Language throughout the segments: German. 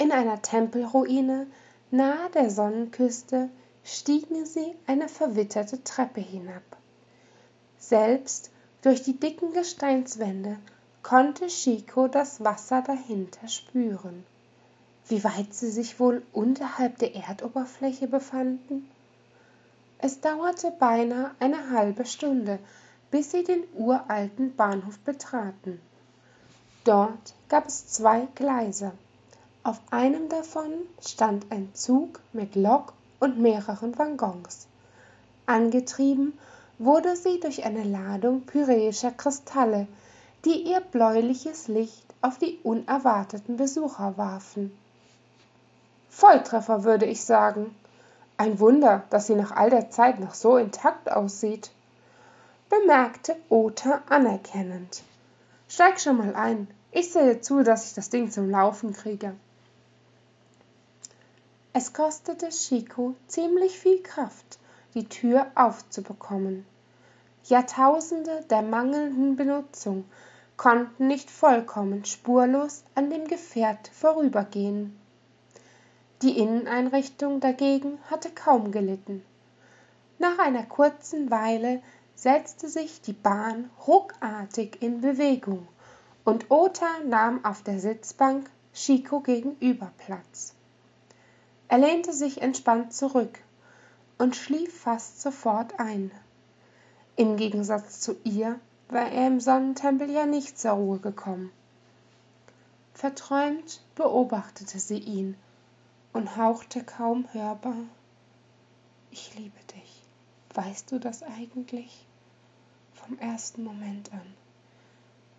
In einer Tempelruine nahe der Sonnenküste stiegen sie eine verwitterte Treppe hinab. Selbst durch die dicken Gesteinswände konnte Chico das Wasser dahinter spüren. Wie weit sie sich wohl unterhalb der Erdoberfläche befanden? Es dauerte beinahe eine halbe Stunde, bis sie den uralten Bahnhof betraten. Dort gab es zwei Gleise. Auf einem davon stand ein Zug mit Lok und mehreren Waggons. Angetrieben wurde sie durch eine Ladung pyräischer Kristalle, die ihr bläuliches Licht auf die unerwarteten Besucher warfen. Volltreffer, würde ich sagen. Ein Wunder, dass sie nach all der Zeit noch so intakt aussieht, bemerkte Ota anerkennend. Steig schon mal ein. Ich sehe zu, dass ich das Ding zum Laufen kriege. Es kostete Chico ziemlich viel Kraft, die Tür aufzubekommen. Jahrtausende der mangelnden Benutzung konnten nicht vollkommen spurlos an dem Gefährt vorübergehen. Die Inneneinrichtung dagegen hatte kaum gelitten. Nach einer kurzen Weile setzte sich die Bahn ruckartig in Bewegung und Ota nahm auf der Sitzbank Chico gegenüber Platz. Er lehnte sich entspannt zurück und schlief fast sofort ein. Im Gegensatz zu ihr war er im Sonnentempel ja nicht zur Ruhe gekommen. Verträumt beobachtete sie ihn und hauchte kaum hörbar Ich liebe dich. Weißt du das eigentlich? Vom ersten Moment an.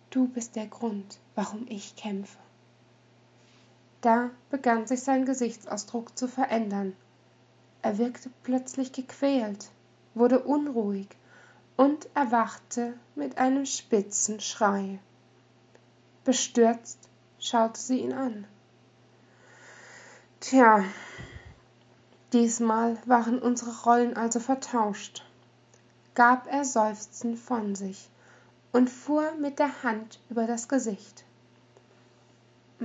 Du bist der Grund, warum ich kämpfe. Da begann sich sein Gesichtsausdruck zu verändern. Er wirkte plötzlich gequält, wurde unruhig und erwachte mit einem spitzen Schrei. Bestürzt schaute sie ihn an. Tja, diesmal waren unsere Rollen also vertauscht, gab er seufzend von sich und fuhr mit der Hand über das Gesicht.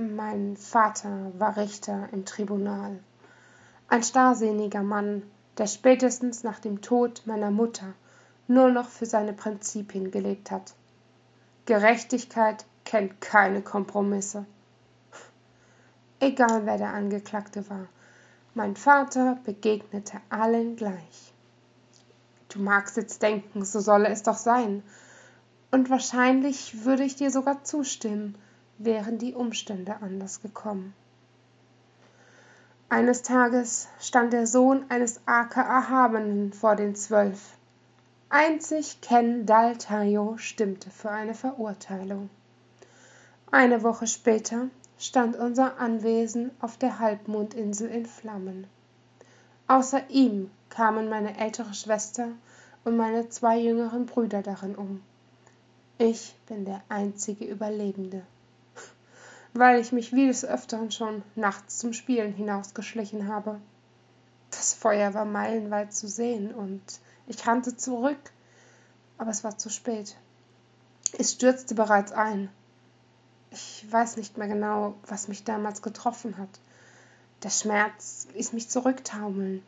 Mein Vater war Richter im Tribunal, ein starrsinniger Mann, der spätestens nach dem Tod meiner Mutter nur noch für seine Prinzipien gelebt hat. Gerechtigkeit kennt keine Kompromisse. Egal wer der Angeklagte war, mein Vater begegnete allen gleich. Du magst jetzt denken, so solle es doch sein. Und wahrscheinlich würde ich dir sogar zustimmen, wären die Umstände anders gekommen. Eines Tages stand der Sohn eines Aker Erhabenen vor den Zwölf Einzig Ken Daltayo stimmte für eine Verurteilung. Eine Woche später stand unser Anwesen auf der Halbmondinsel in Flammen. Außer ihm kamen meine ältere Schwester und meine zwei jüngeren Brüder darin um. Ich bin der einzige Überlebende, weil ich mich wie des Öfteren schon nachts zum Spielen hinausgeschlichen habe. Das Feuer war meilenweit zu sehen und ich rannte zurück, aber es war zu spät. Es stürzte bereits ein. Ich weiß nicht mehr genau, was mich damals getroffen hat. Der Schmerz ließ mich zurücktaumeln.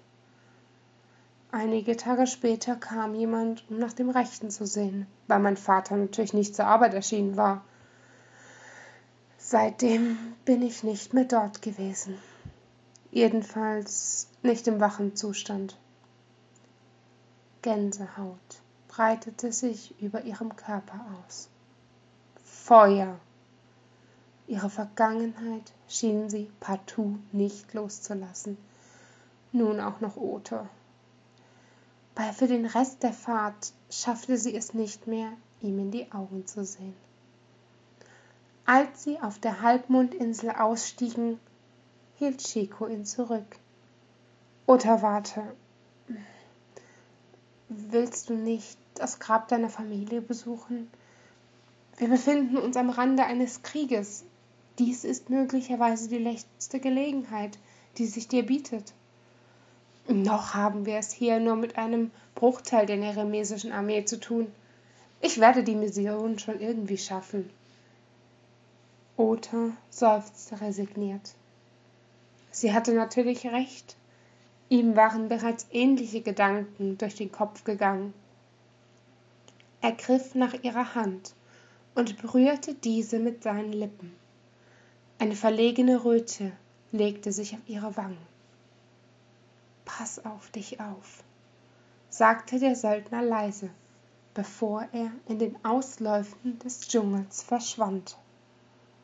Einige Tage später kam jemand, um nach dem Rechten zu sehen, weil mein Vater natürlich nicht zur Arbeit erschienen war. Seitdem bin ich nicht mehr dort gewesen. Jedenfalls nicht im wachen Zustand. Gänsehaut breitete sich über ihrem Körper aus. Feuer! Ihre Vergangenheit schien sie partout nicht loszulassen. Nun auch noch Ote. Weil für den Rest der Fahrt schaffte sie es nicht mehr, ihm in die Augen zu sehen. Als sie auf der Halbmondinsel ausstiegen, hielt Chico ihn zurück. Ota, warte, Willst du nicht das Grab deiner Familie besuchen? Wir befinden uns am Rande eines Krieges. Dies ist möglicherweise die letzte Gelegenheit, die sich dir bietet. Noch haben wir es hier nur mit einem Bruchteil der neremesischen Armee zu tun. Ich werde die Mission schon irgendwie schaffen. Ota seufzte resigniert. Sie hatte natürlich recht. Ihm waren bereits ähnliche Gedanken durch den Kopf gegangen. Er griff nach ihrer Hand und berührte diese mit seinen Lippen. Eine verlegene Röte legte sich auf ihre Wangen. Pass auf dich auf, sagte der Söldner leise, bevor er in den Ausläufen des Dschungels verschwand.